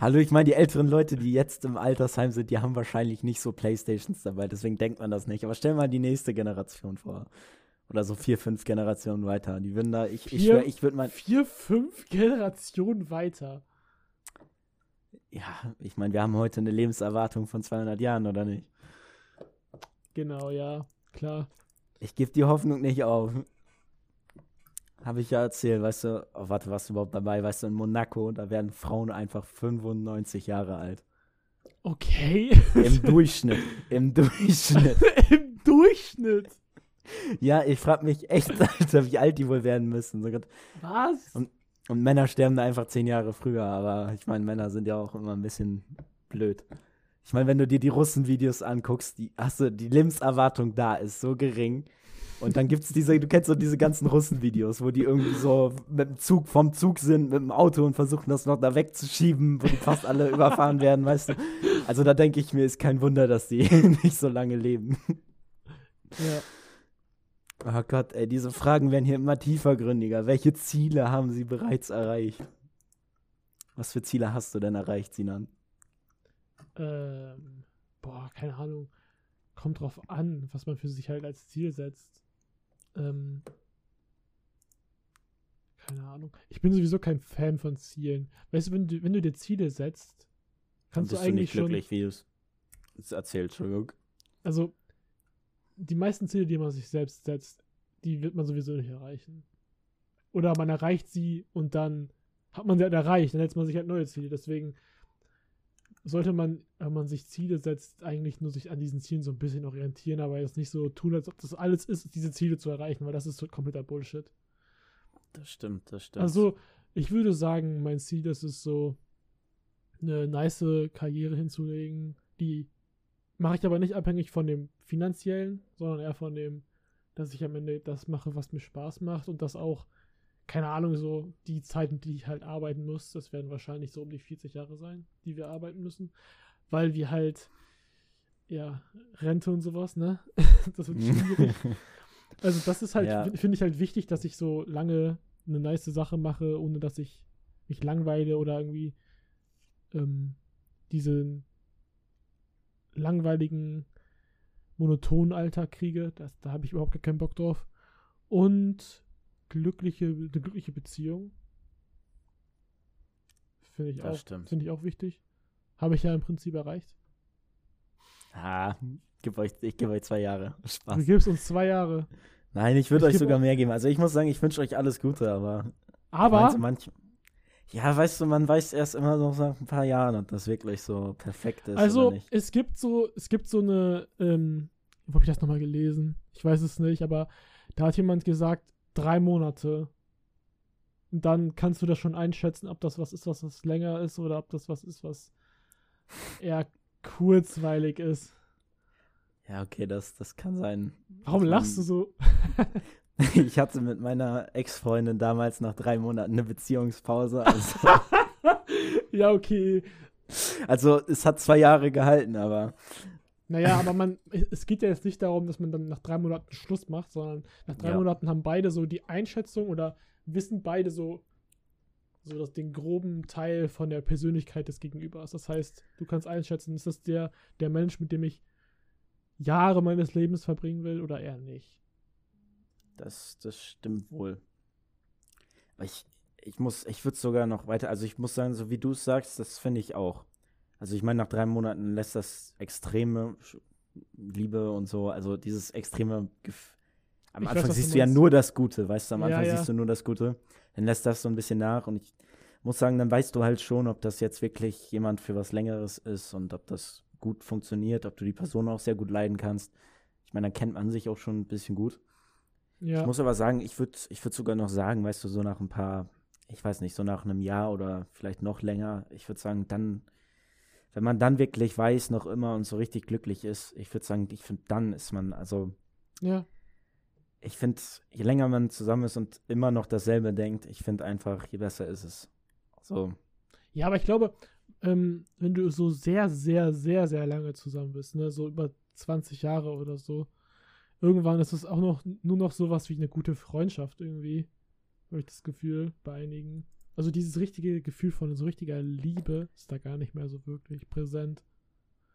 Hallo, ich meine, die älteren Leute, die jetzt im Altersheim sind, die haben wahrscheinlich nicht so Playstations dabei, deswegen denkt man das nicht. Aber stell mal die nächste Generation vor. Oder so vier, fünf Generationen weiter. Die würden da, ich, ich Vier? schwör, ich würde mal, Vier, fünf Generationen weiter. ja, ich meine, wir haben heute eine Lebenserwartung von 200 Jahren, oder nicht? Genau, ja. Klar. Ich gebe die Hoffnung nicht auf. Habe ich ja erzählt, weißt du, oh, warte, warst du überhaupt dabei? Weißt du, in Monaco, da werden Frauen einfach 95 Jahre alt. Okay. Im Durchschnitt. Im Durchschnitt. Im Durchschnitt. Ja, ich frage mich echt, Alter, wie alt die wohl werden müssen. So. Was? Und, und Männer sterben da einfach zehn Jahre früher, aber ich meine, Männer sind ja auch immer ein bisschen blöd. Ich meine, wenn du dir die Russen-Videos anguckst, die, hast du, die Lebenserwartung da ist so gering. Und dann gibt es diese, du kennst so diese ganzen Russen-Videos, wo die irgendwie so mit dem Zug vom Zug sind, mit dem Auto und versuchen das noch da wegzuschieben, wo die fast alle überfahren werden, weißt du. Also da denke ich mir, ist kein Wunder, dass die nicht so lange leben. Ja. Oh Gott, ey, diese Fragen werden hier immer tiefergründiger. Welche Ziele haben sie bereits erreicht? Was für Ziele hast du denn erreicht, Sinan? Ähm, boah, keine Ahnung. Kommt drauf an, was man für sich halt als Ziel setzt. Ähm, keine Ahnung. Ich bin sowieso kein Fan von Zielen. Weißt du, wenn du, wenn du dir Ziele setzt, kannst du bist eigentlich nicht glücklich, schon. wie du es erzählt, Entschuldigung. Also, die meisten Ziele, die man sich selbst setzt, die wird man sowieso nicht erreichen. Oder man erreicht sie und dann hat man sie halt erreicht, dann setzt man sich halt neue Ziele. Deswegen sollte man, wenn man sich Ziele setzt, eigentlich nur sich an diesen Zielen so ein bisschen orientieren, aber jetzt nicht so tun, als ob das alles ist, diese Ziele zu erreichen, weil das ist kompletter Bullshit. Das stimmt, das stimmt. Also, ich würde sagen, mein Ziel ist es so, eine nice Karriere hinzulegen, die mache ich aber nicht abhängig von dem finanziellen, sondern eher von dem, dass ich am Ende das mache, was mir Spaß macht und das auch, keine Ahnung, so die Zeiten, die ich halt arbeiten muss, das werden wahrscheinlich so um die 40 Jahre sein, die wir arbeiten müssen, weil wir halt, ja, Rente und sowas, ne? das wird schwierig. Also das ist halt, Ja. finde ich halt wichtig, dass ich so lange eine nice Sache mache, ohne dass ich mich langweile oder irgendwie ähm, diesen langweiligen, monotonen Alltag kriege. Das, da habe ich überhaupt gar keinen Bock drauf. Und glückliche, eine glückliche Beziehung. Finde ich, Das auch- finde ich auch wichtig. Habe ich ja im Prinzip erreicht. ah, gib euch, ich gebe euch zwei Jahre. Du Spaß. gibst uns zwei Jahre. Nein, ich würde euch geb sogar mehr geben. Also ich muss sagen, ich wünsche euch alles Gute, aber Aber, du, manch, ja, weißt du, man weiß erst immer noch nach ein paar Jahren, ob das wirklich so perfekt ist also oder nicht. es gibt so, es gibt so eine, ähm, wo habe ich das nochmal gelesen? Ich weiß es nicht, aber da hat jemand gesagt, drei Monate. Und dann kannst du das schon einschätzen, ob das was ist, was, was länger ist oder ob das was ist, was eher kurzweilig ist. Ja, okay, das, das kann sein. Warum lachst du so? Ich hatte mit meiner Ex-Freundin damals nach drei Monaten eine Beziehungspause. Also, ja, okay. also es hat zwei Jahre gehalten, aber Naja, aber man, es geht ja jetzt nicht darum, dass man dann nach drei Monaten Schluss macht, sondern nach drei Ja. Monaten haben beide so die Einschätzung oder wissen beide so, so das, den groben Teil von der Persönlichkeit des Gegenübers. Das heißt, du kannst einschätzen, ist das der, der Mensch, mit dem ich Jahre meines Lebens verbringen will oder eher nicht. Das, das stimmt wohl. Aber ich, ich muss, ich würde sogar noch weiter, also ich muss sagen, so wie du es sagst, das finde ich auch. Also ich meine, nach drei Monaten lässt das extreme Liebe und so, also dieses extreme Gef Am Ich weiß, Anfang du siehst du ja meinst. nur das Gute, weißt du, am Ja, Anfang ja. siehst du nur das Gute. Dann lässt das so ein bisschen nach und ich muss sagen, dann weißt du halt schon, ob das jetzt wirklich jemand für was Längeres ist und ob das gut funktioniert, ob du die Person auch sehr gut leiden kannst. Ich meine, dann kennt man sich auch schon ein bisschen gut. Ja, Ich muss aber sagen, ich würde ich würd sogar noch sagen, weißt du, so nach ein paar, ich weiß nicht, so nach einem Jahr oder vielleicht noch länger, ich würde sagen, dann, wenn man dann wirklich weiß, noch immer und so richtig glücklich ist, ich würde sagen, ich finde, dann ist man, also ja, ich finde, je länger man zusammen ist und immer noch dasselbe denkt, ich finde einfach, je besser ist es. So, Ja, aber ich glaube, ähm, wenn du so sehr, sehr, sehr, sehr lange zusammen bist, ne, so über 20 Jahre oder so, irgendwann ist es auch noch nur noch sowas wie eine gute Freundschaft irgendwie, habe ich das Gefühl, bei einigen. Also dieses richtige Gefühl von so richtiger Liebe ist da gar nicht mehr so wirklich präsent.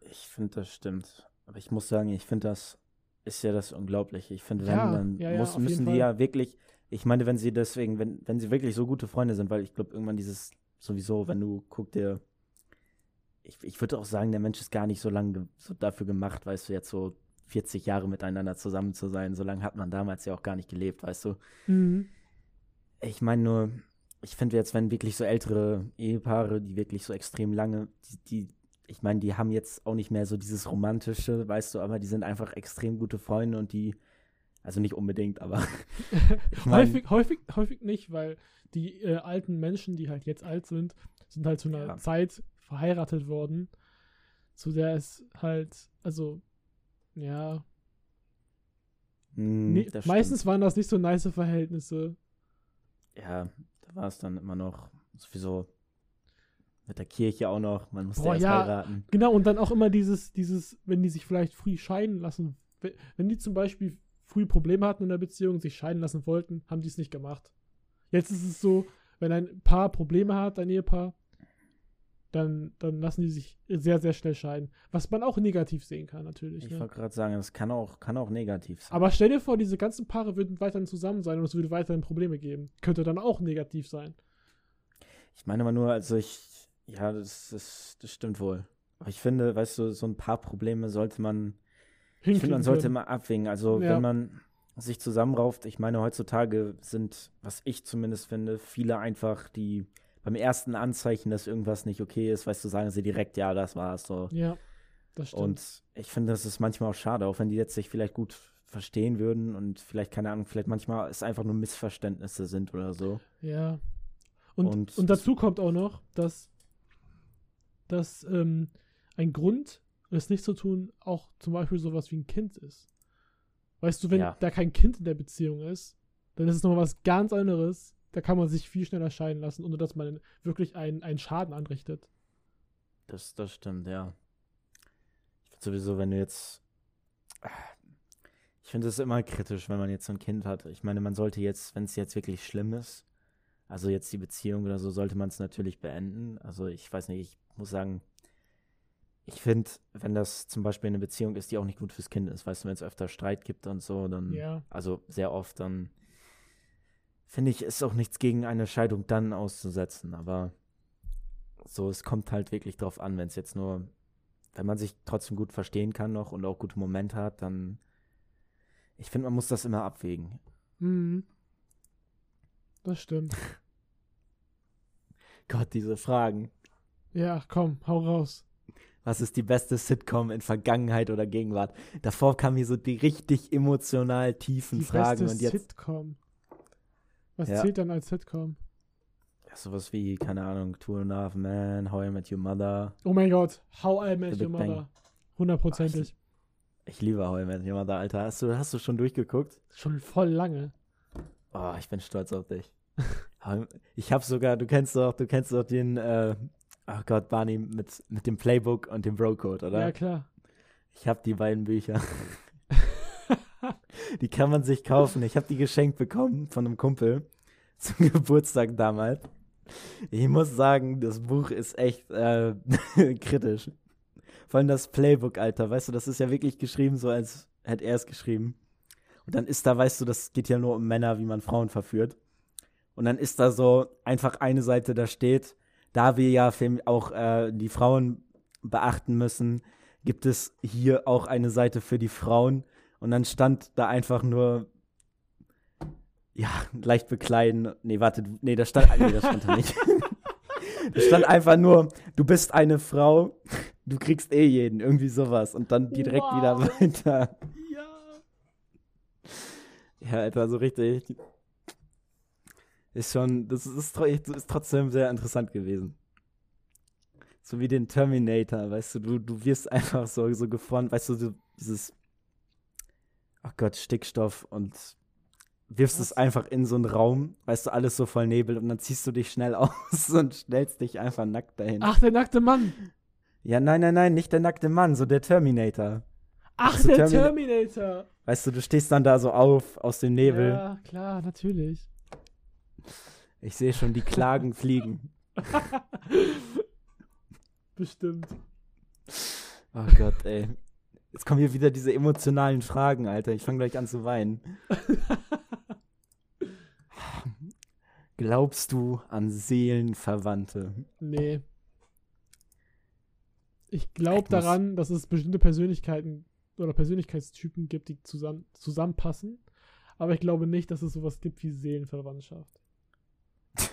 ich finde, das stimmt. Aber ich muss sagen, ich finde, das ist ja das Unglaubliche. Ich finde, wenn, Ja, dann ja, ja, muss, müssen die Fall. ja wirklich, ich meine, wenn sie deswegen, wenn, wenn sie wirklich so gute Freunde sind, weil ich glaube, irgendwann dieses, sowieso, wenn du guck dir, ich, ich würde auch sagen, der Mensch ist gar nicht so lange ge- so dafür gemacht, weißt du, jetzt so 40 Jahre miteinander zusammen zu sein. So lange hat man damals ja auch gar nicht gelebt, weißt du. Mhm. Ich meine nur, ich finde jetzt, wenn wirklich so ältere Ehepaare, die wirklich so extrem lange, die, die ich meine, die haben jetzt auch nicht mehr so dieses romantische, weißt du, aber die sind einfach extrem gute Freunde und die, also nicht unbedingt, aber ich mein, häufig, häufig, häufig nicht, weil die äh, alten Menschen, die halt jetzt alt sind, sind halt zu einer Ja. Zeit verheiratet worden, zu der es halt, also, ja, nee, Hm, das meistens waren das nicht so nice Verhältnisse. ja, da war es dann immer noch sowieso mit der Kirche auch noch, man musste Boah, erst ja. heiraten. Genau, und dann auch immer dieses, dieses, wenn die sich vielleicht früh scheiden lassen, we- wenn die zum Beispiel früh Probleme hatten in der Beziehung, sich scheiden lassen wollten, haben die es nicht gemacht. Jetzt ist es so, wenn ein Paar Probleme hat, ein Ehepaar, dann, dann lassen die sich sehr, sehr schnell scheiden. Was man auch negativ sehen kann, natürlich. Ich Ne? wollte gerade sagen, das kann auch, kann auch negativ sein. Aber stell dir vor, diese ganzen Paare würden weiterhin zusammen sein und es würde weiterhin Probleme geben. Könnte dann auch negativ sein. Ich meine aber nur, also ich, ja, das, das, das stimmt wohl. Aber ich finde, weißt du, so ein paar Probleme sollte man, ich finde, man Hinkriegen sollte immer abwägen. Also, Ja. wenn man sich zusammenrauft, ich meine, heutzutage sind, was ich zumindest finde, viele einfach, die beim ersten Anzeichen, dass irgendwas nicht okay ist, weißt du, sagen sie direkt, ja, das war's so. Ja, das stimmt. Und ich finde, das ist manchmal auch schade, auch wenn die jetzt sich vielleicht gut verstehen würden und vielleicht, keine Ahnung, vielleicht manchmal es einfach nur Missverständnisse sind oder so. Ja. Und, Und und, dazu kommt auch noch, dass, dass ähm, ein Grund, es nicht zu tun, auch zum Beispiel sowas wie ein Kind ist. Weißt du, wenn Ja. da kein Kind in der Beziehung ist, dann ist es nochmal was ganz anderes. Da kann man sich viel schneller scheiden lassen, ohne dass man wirklich einen, einen Schaden anrichtet. Das, das stimmt, ja. Ich finde sowieso, wenn du jetzt. Ich finde es immer kritisch, wenn man jetzt so ein Kind hat. Ich meine, man sollte jetzt, wenn es jetzt wirklich schlimm ist, also jetzt die Beziehung oder so, sollte man es natürlich beenden. Also ich weiß nicht, ich muss sagen, ich finde, wenn das zum Beispiel eine Beziehung ist, die auch nicht gut fürs Kind ist, weißt du, wenn es öfter Streit gibt und so, dann, Ja. also sehr oft, dann finde ich, ist auch nichts gegen eine Scheidung dann auszusetzen. Aber so, es kommt halt wirklich drauf an, wenn es jetzt nur, wenn man sich trotzdem gut verstehen kann noch und auch gute Momente hat, dann, ich finde, man muss das immer abwägen. Mhm. Das stimmt. Gott, diese Fragen. Ja, komm, hau raus. Was ist die beste Sitcom in Vergangenheit oder Gegenwart? Davor kamen hier so die richtig emotional tiefen Die Fragen beste und jetzt Sitcom. Was Ja. zählt dann als Sitcom? ja, sowas wie, keine Ahnung, Two and a Half Men, How I Met Your Mother. Oh mein Gott, How I Met Your Bang. Mother. Hundertprozentig. Ich liebe How I Met Your Mother, Alter. Hast du, hast du schon durchgeguckt? Schon voll lange. Oh, ich bin stolz auf dich. Ich habe sogar, du kennst doch, du kennst doch den, äh, oh Gott, Barney mit, mit dem Playbook und dem Bro-Code, oder? Ja, klar. Ich habe die beiden Bücher. Die kann man sich kaufen. Ich habe die geschenkt bekommen von einem Kumpel zum Geburtstag damals. Ich muss sagen, das Buch ist echt äh, kritisch. Vor allem das Playbook, Alter. Weißt du, das ist ja wirklich geschrieben, so als hätte er es geschrieben. Und dann ist da, weißt du, das geht ja nur um Männer, wie man Frauen verführt. Und dann ist da so einfach eine Seite, da steht, da wir ja auch äh, die Frauen beachten müssen, gibt es hier auch eine Seite für die Frauen. Und dann stand da einfach nur, ja, leicht bekleiden. Nee, warte, nee, das stand, nee, das stand da nicht. da stand einfach nur, du bist eine Frau, du kriegst eh jeden, irgendwie sowas. Und dann direkt Wow. wieder weiter. Ja. Ja, Alter, so richtig. Ist schon, das ist, ist trotzdem sehr interessant gewesen. So wie den Terminator, weißt du, du, du wirst einfach so, so geformt, weißt du, so dieses, ach Gott, Stickstoff und wirfst es Was? einfach in so einen Raum, weißt du, alles so voll Nebel und dann ziehst du dich schnell aus und stellst dich einfach nackt dahin. Ach, der nackte Mann. Ja, nein, nein, nein, nicht der nackte Mann, so der Terminator. Ach, so, der Termina- Terminator. Weißt du, du stehst dann da so auf aus dem Nebel. Ja, klar, natürlich. Ich sehe schon die Klagen fliegen. Bestimmt. Oh Gott, ey. Jetzt kommen hier wieder diese emotionalen Fragen, Alter. Ich fange gleich an zu weinen. Glaubst du an Seelenverwandte? Nee. Ich glaube daran, dass es bestimmte Persönlichkeiten oder Persönlichkeitstypen gibt, die zusammen, zusammenpassen. Aber ich glaube nicht, dass es sowas gibt wie Seelenverwandtschaft.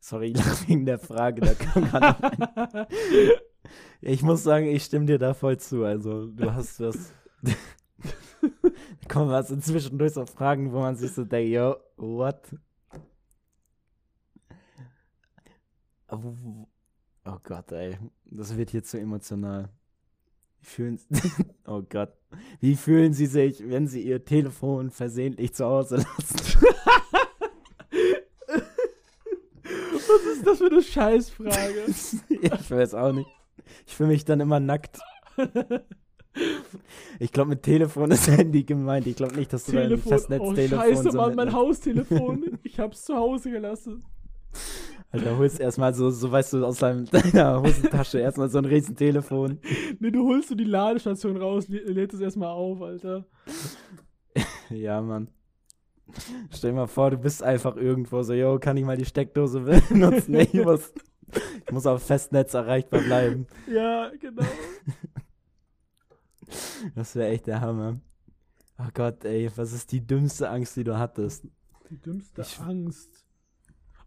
Sorry, ich lache wegen der Frage. Da kam gerade ich muss sagen, ich stimme dir da voll zu. Also, du hast was. da kommen was so zwischendurch so Fragen, wo man sich so denkt, yo, what? Oh Gott, ey. Das wird hier zu emotional. Wie fühlen Oh Gott. Wie fühlen Sie sich, wenn Sie Ihr Telefon versehentlich zu Hause lassen? Was ist das für eine Scheißfrage? ich weiß auch nicht. Ich fühle mich dann immer nackt. Ich glaube, mit Telefon ist Handy gemeint. Ich glaube nicht, dass du Telefon. dein Festnetztelefon oh, Scheiße, so Mann, mein. Haustelefon. Ich hab's zu Hause gelassen. Alter, holst erstmal so, so weißt du, aus deinem- deiner Hosentasche erstmal so ein riesen Telefon. Nee, du holst du die Ladestation raus, lä- lädst es erstmal auf, Alter. Ja, Mann. Stell dir mal vor, du bist einfach irgendwo so, yo, kann ich mal die Steckdose benutzen? Nee, ich muss, ich muss auf Festnetz erreichbar bleiben. Ja, genau. Das wäre echt der Hammer. Oh Gott, ey, was ist die dümmste Angst, die du hattest? Die dümmste Ich- Angst.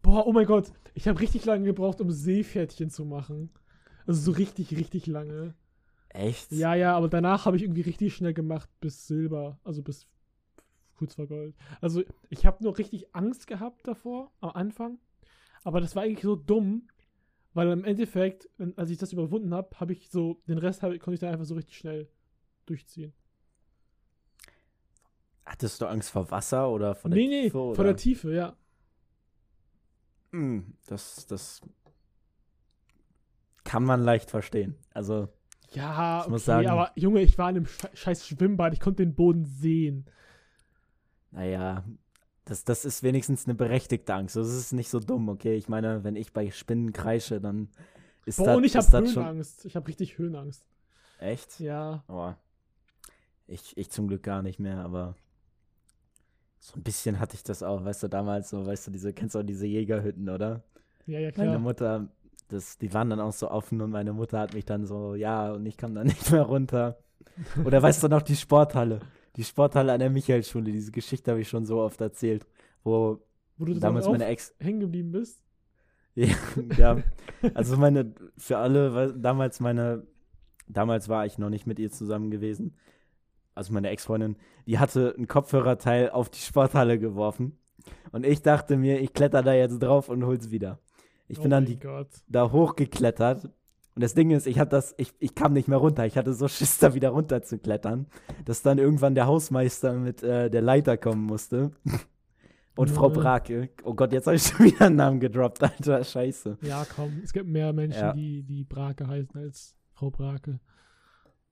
Boah, oh mein Gott. Ich habe richtig lange gebraucht, um Seepferdchen zu machen. Also so richtig, richtig lange. Echt? Ja, ja, aber danach habe ich irgendwie richtig schnell gemacht bis Silber. Also bis kurz vor Gold. Also ich habe nur richtig Angst gehabt davor, am Anfang. Aber das war eigentlich so dumm, weil im Endeffekt, als ich das überwunden habe, habe ich so, den Rest hab, konnte ich dann einfach so richtig schnell durchziehen. Hattest du Angst vor Wasser oder vor der nee, nee, Tiefe? vor oder? der Tiefe, ja. Hm, das, das kann man leicht verstehen. Also, Ja, Ich okay, muss sagen- aber Junge, ich war in einem sche- scheiß Schwimmbad, ich konnte den Boden sehen. naja, das, das ist wenigstens eine berechtigte Angst. Das ist nicht so dumm, okay? Ich meine, wenn ich bei Spinnen kreische, dann ist Boah, das, und ich habe das schon. Höhenangst. Ich habe richtig Höhenangst. Echt? Ja. Oh. Ich, ich zum Glück gar nicht mehr, aber so ein bisschen hatte ich das auch, weißt du, damals so, weißt du, diese, kennst du auch diese Jägerhütten, oder? Ja, ja, Meine klar. Mutter, das, die waren dann auch so offen und meine Mutter hat mich dann so, ja, und ich kam dann nicht mehr runter. Oder weißt du noch, die Sporthalle. Die Sporthalle an der Michaelschule, diese Geschichte habe ich schon so oft erzählt, wo Wo du damals meine Ex, hängen geblieben bist. ja, ja, also meine, für alle, damals meine, damals war ich noch nicht mit ihr zusammen gewesen. Also meine Ex-Freundin, die hatte ein Kopfhörerteil auf die Sporthalle geworfen. Und ich dachte mir, ich kletter da jetzt drauf und hol's wieder. Ich bin oh dann mein die, da hochgeklettert. Und das Ding ist, ich hab das, ich, ich kam nicht mehr runter. Ich hatte so Schiss, da wieder runter zu klettern, dass dann irgendwann der Hausmeister mit äh, der Leiter kommen musste. Und Frau Junge. Brake. Oh Gott, jetzt habe ich schon wieder einen Namen gedroppt, Alter. Scheiße. Ja, komm. Es gibt mehr Menschen, Ja. die, die Brake heißen als Frau Brake.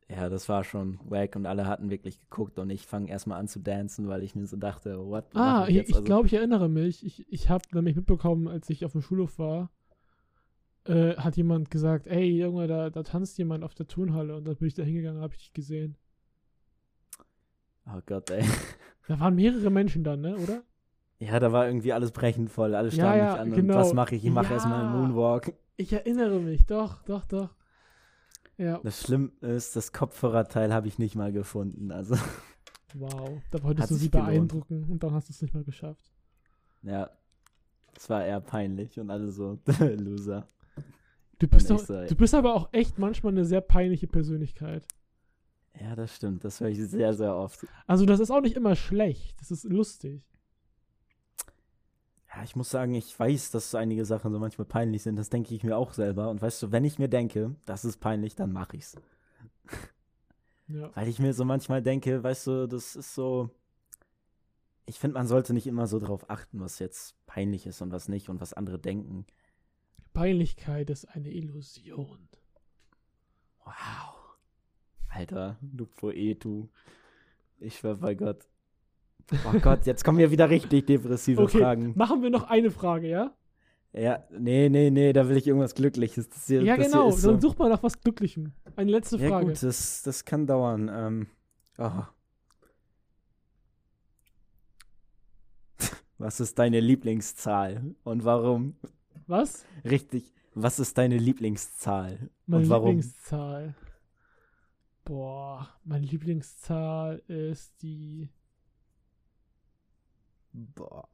Ja, das war schon wack und alle hatten wirklich geguckt und ich fange erstmal an zu dancen, weil ich mir so dachte, what? Ah, ich, ich Also, glaube, ich erinnere mich. Ich, ich habe nämlich mitbekommen, als ich auf dem Schulhof war, äh, hat jemand gesagt, ey, Junge, da, da tanzt jemand auf der Turnhalle. Und dann bin ich da hingegangen, habe ich dich gesehen. Oh Gott, ey. Da waren mehrere Menschen dann, ne, oder? Ja, da war irgendwie alles brechend voll. Alle Ja, starren ja, mich an. genau. Und was mache ich? Ich mache Ja. erstmal einen Moonwalk. Ich erinnere mich, doch, doch, doch. Ja, Das Schlimme ist, das Kopfhörerteil habe ich nicht mal gefunden. Also, wow. Da wolltest Hat du sie sich gelohnt. beeindrucken und dann hast du es nicht mal geschafft. ja. Es war eher peinlich und alle so, Loser. Du bist, doch, so, du bist aber auch echt manchmal eine sehr peinliche Persönlichkeit. Ja, das stimmt. Das höre ich sehr, sehr oft. Also, das ist auch nicht immer schlecht. Das ist lustig. Ja, ich muss sagen, ich weiß, dass einige Sachen so manchmal peinlich sind. Das denke ich mir auch selber. Und weißt du, wenn ich mir denke, das ist peinlich, dann mache ich's. Ja. Weil ich mir so manchmal denke, weißt du, das ist so. Ich finde, man sollte nicht immer so drauf achten, was jetzt peinlich ist und was nicht und was andere denken. Peinlichkeit ist eine Illusion. Wow. Alter, du Poet, du. Ich schwör bei Gott. Oh Gott, jetzt kommen ja wieder richtig depressive Okay, Fragen. machen wir noch eine Frage, ja? Ja, nee, nee, nee, da will ich irgendwas Glückliches. Hier, Ja, genau. So. Dann such mal nach was Glücklichem. Eine letzte Ja, Frage. gut, das, das kann dauern. Ähm, oh. Was ist deine Lieblingszahl und warum? Was? Richtig, was ist deine Lieblingszahl Meine und warum? Lieblingszahl. Boah, meine Lieblingszahl ist die. Boah.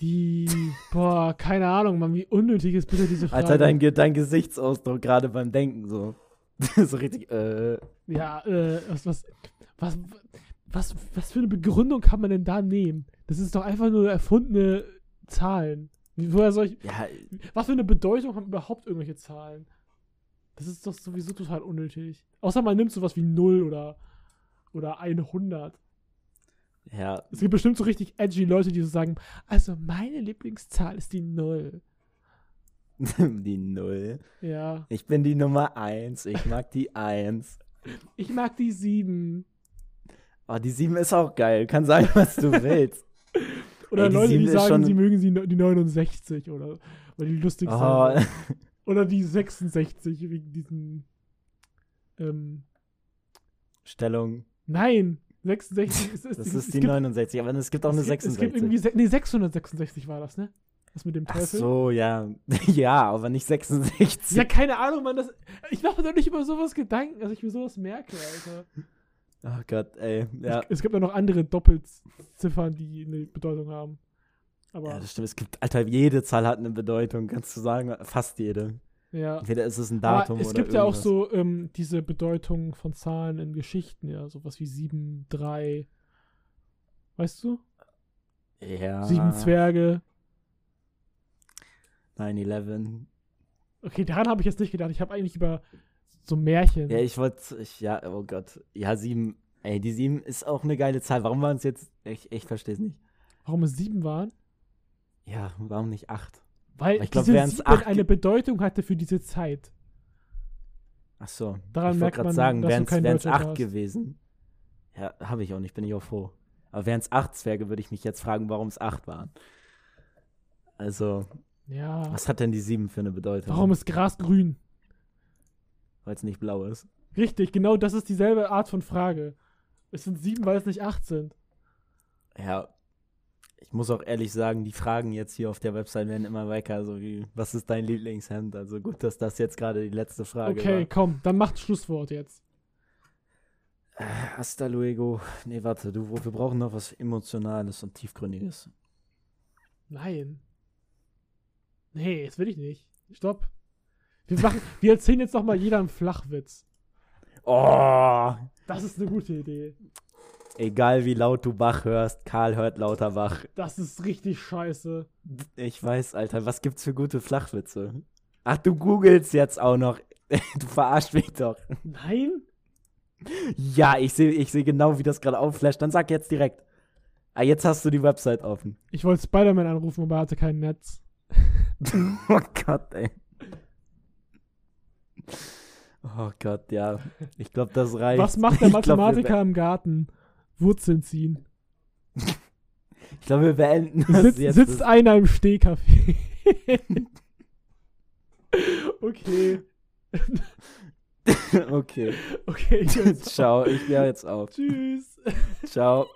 Die, boah, keine Ahnung, Mann, wie unnötig ist bitte diese Frage. Alter, dein, dein Gesichtsausdruck gerade beim Denken so. so richtig, äh. Ja, äh, was, was, was, was, was für eine Begründung kann man denn da nehmen? Das ist doch einfach nur erfundene Zahlen. Woher soll ich, Ja, was für eine Bedeutung haben überhaupt irgendwelche Zahlen? Das ist doch sowieso total unnötig. Außer man nimmt sowas wie 0 oder, oder 100. ja. Es gibt bestimmt so richtig edgy Leute, die so sagen, also meine Lieblingszahl ist die 0. die Null. Ja. Ich bin die Nummer eins. Ich mag die Eins. Ich mag die 7. Oh, die Sieben ist auch geil. Kann sagen, was du willst. Oder Ey, die Leute, die 7 ist sagen, sie mögen sie, die 69 oder, oder die lustig Oh, sind. Oder die 66 wegen diesen. Ähm, Stellung. nein, 66 ist, ist, Das es ist die gibt, 69, aber es gibt auch eine es gibt, es 66. gibt irgendwie, nee, 666 war das, ne? Das mit dem Ach Teufel. so, ja. ja, aber nicht 66. Ja, keine Ahnung, Mann. Das, ich mache mir doch nicht über sowas Gedanken, dass ich mir sowas merke, Alter. Oh Gott, ey. Ja. Es gibt ja noch andere Doppelziffern, die eine Bedeutung haben. Aber, ja, das stimmt. Es gibt, Alter, jede Zahl hat eine Bedeutung, kannst du sagen. Fast jede. ja. Entweder ist es ein Aber Datum es oder gibt ja auch irgendwas. so ähm, diese Bedeutung von Zahlen in Geschichten, ja, sowas wie 7, 3. Weißt du? Ja. Sieben Zwerge. 9-11. Okay, daran habe ich jetzt nicht gedacht. Ich habe eigentlich über so Märchen. Ja, ich wollte, ich, ja, oh Gott. Ja, sieben. Ey, die sieben ist auch eine geile Zahl. Warum waren es jetzt, ich, ich verstehe es nicht. Warum es sieben waren? Ja, warum nicht acht? Weil Aber ich glaub, diese wären's sieben acht eine Bedeutung hatte für diese Zeit. Ach so. Daran ich wollte gerade sagen, wären es acht gewesen. Ja, habe ich auch nicht, bin ich auch froh. Aber wären es acht Zwerge, würde ich mich jetzt fragen, warum es acht waren. Also, Ja. was hat denn die sieben für eine Bedeutung? Warum ist Gras grün? Weil es nicht blau ist. Richtig, genau das ist dieselbe Art von Frage. Es sind sieben, weil es nicht acht sind. Ja. Ich muss auch ehrlich sagen, die Fragen jetzt hier auf der Website werden immer wecker, so wie, was ist dein Lieblingshemd? Also gut, dass das jetzt gerade die letzte Frage Okay, war. komm, dann macht Schlusswort jetzt. Äh, Hasta luego. Nee, warte, du, wir brauchen noch was Emotionales und Tiefgründiges. Nein. Nee, das will ich nicht. Stopp. Wir, machen, wir erzählen jetzt noch mal jeder einen Flachwitz. Oh! Das ist eine gute Idee. Egal wie laut du Bach hörst, Karl hört lauter Bach. Das ist richtig scheiße. Ich weiß, Alter, was gibt's für gute Flachwitze? Ach, du googelst jetzt auch noch. Du verarschst mich doch. Nein? Ja, ich sehe ich seh genau, wie das gerade aufflasht. Dann sag jetzt direkt. Ah, jetzt hast du die Website offen. Ich wollte Spider-Man anrufen, aber er hatte kein Netz. oh Gott, ey. Oh Gott, ja. Ich glaube, das reicht. Was macht der glaub, Mathematiker be- im Garten? Wurzeln ziehen. Ich glaube, wir beenden das Sitzt, jetzt. sitzt einer im Stehkaffee. okay. okay. Okay, ich. Ciao, ich höre jetzt auf. Tschüss. Ciao.